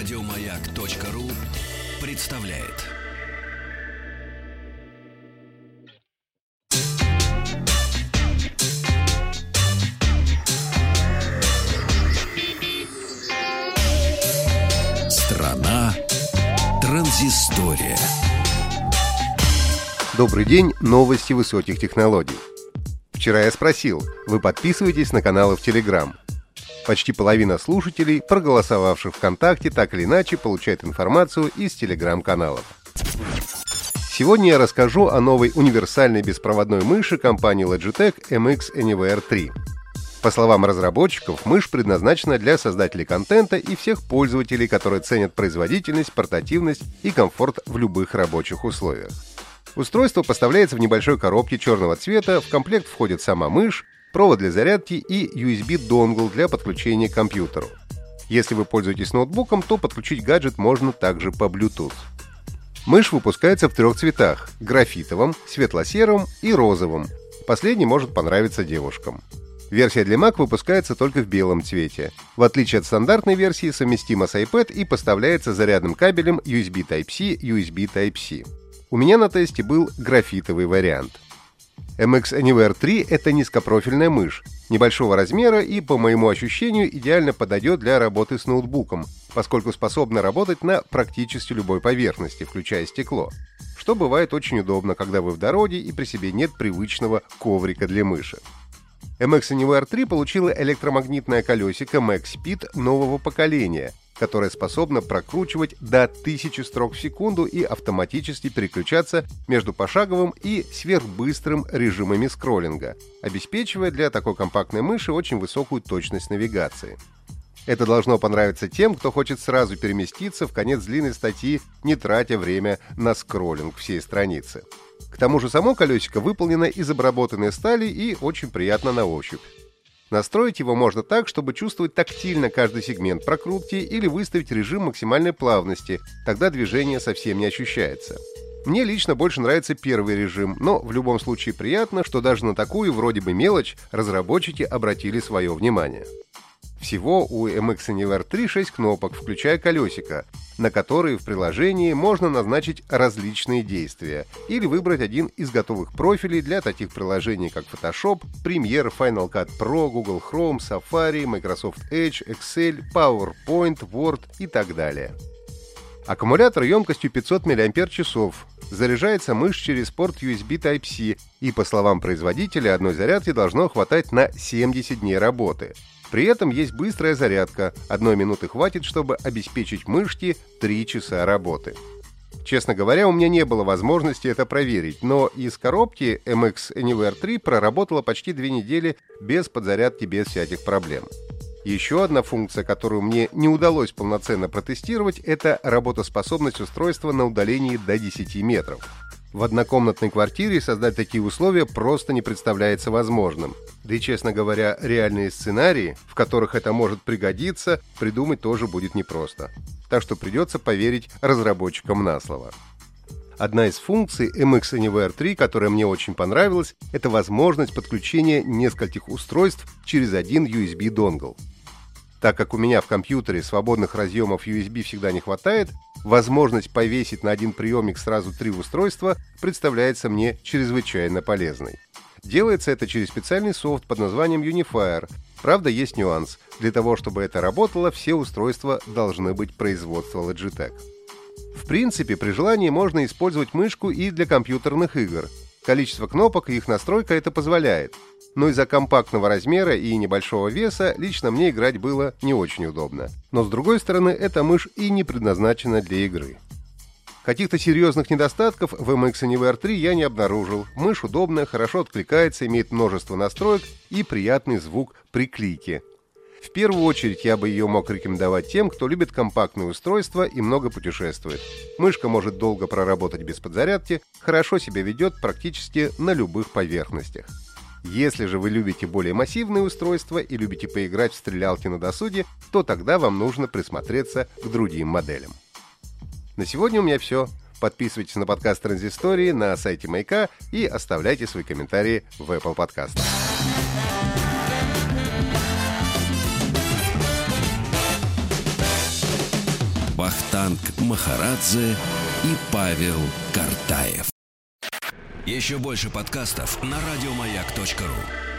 Радиомаяк.ру представляет. Страна транзистория. Добрый день, новости высоких технологий. Вчера я спросил, вы подписываетесь на каналы в Телеграм? Почти половина слушателей, проголосовавших ВКонтакте, так или иначе получает информацию из телеграм-каналов. Сегодня я расскажу о новой универсальной беспроводной мыши компании Logitech MX Anywhere 3. По словам разработчиков, мышь предназначена для создателей контента и всех пользователей, которые ценят производительность, портативность и комфорт в любых рабочих условиях. Устройство поставляется в небольшой коробке черного цвета, в комплект входит сама мышь, провод для зарядки и USB-донгл для подключения к компьютеру. Если вы пользуетесь ноутбуком, то подключить гаджет можно также по Bluetooth. Мышь выпускается в трех цветах – графитовом, светло-сером и розовом. Последний может понравиться девушкам. Версия для Mac выпускается только в белом цвете. В отличие от стандартной версии, совместима с iPad и поставляется зарядным кабелем USB Type-C, USB Type-C. У меня на тесте был графитовый вариант – MX Anywhere 3 — это низкопрофильная мышь, небольшого размера и, по моему ощущению, идеально подойдет для работы с ноутбуком, поскольку способна работать на практически любой поверхности, включая стекло, что бывает очень удобно, когда вы в дороге и при себе нет привычного коврика для мыши. MX Anywhere 3 получила электромагнитное колесико Max Speed нового поколения, которая способна прокручивать до 1000 строк в секунду и автоматически переключаться между пошаговым и сверхбыстрым режимами скроллинга, обеспечивая для такой компактной мыши очень высокую точность навигации. Это должно понравиться тем, кто хочет сразу переместиться в конец длинной статьи, не тратя время на скроллинг всей страницы. К тому же само колесико выполнено из обработанной стали и очень приятно на ощупь. Настроить его можно так, чтобы чувствовать тактильно каждый сегмент прокрутки или выставить режим максимальной плавности, тогда движение совсем не ощущается. Мне лично больше нравится первый режим, но в любом случае приятно, что даже на такую вроде бы мелочь разработчики обратили свое внимание. Всего у MX Anywhere 3 6 кнопок, включая колесико, на которые в приложении можно назначить различные действия или выбрать один из готовых профилей для таких приложений, как Photoshop, Premiere, Final Cut Pro, Google Chrome, Safari, Microsoft Edge, Excel, PowerPoint, Word и так далее. Аккумулятор емкостью 500 мАч. Заряжается мышь через порт USB Type-C, и, по словам производителя, одной зарядки должно хватать на 70 дней работы – при этом есть быстрая зарядка, одной минуты хватит, чтобы обеспечить мышки 3 часа работы. Честно говоря, у меня не было возможности это проверить, но из коробки MX Anywhere 3 проработала почти две недели без подзарядки, без всяких проблем. Еще одна функция, которую мне не удалось полноценно протестировать, это работоспособность устройства на удалении до 10 метров. В однокомнатной квартире создать такие условия просто не представляется возможным. Да и, честно говоря, реальные сценарии, в которых это может пригодиться, придумать тоже будет непросто. Так что придется поверить разработчикам на слово. Одна из функций MX Anywhere 3, которая мне очень понравилась, это возможность подключения нескольких устройств через один USB-донгл. Так как у меня в компьютере свободных разъемов USB всегда не хватает, возможность повесить на один приемник сразу три устройства представляется мне чрезвычайно полезной. Делается это через специальный софт под названием Unifier. Правда, есть нюанс. Для того, чтобы это работало, все устройства должны быть производства Logitech. В принципе, при желании можно использовать мышку и для компьютерных игр. Количество кнопок и их настройка это позволяет но из-за компактного размера и небольшого веса лично мне играть было не очень удобно. Но с другой стороны, эта мышь и не предназначена для игры. Каких-то серьезных недостатков в MX Anywhere 3 я не обнаружил. Мышь удобная, хорошо откликается, имеет множество настроек и приятный звук при клике. В первую очередь я бы ее мог рекомендовать тем, кто любит компактные устройства и много путешествует. Мышка может долго проработать без подзарядки, хорошо себя ведет практически на любых поверхностях. Если же вы любите более массивные устройства и любите поиграть в стрелялки на досуге, то тогда вам нужно присмотреться к другим моделям. На сегодня у меня все. Подписывайтесь на подкаст Транзистории на сайте Маяка и оставляйте свои комментарии в Apple подкастах. Вахтанг Махарадзе и Павел Картаев. Еще больше подкастов на радиомаяк.ру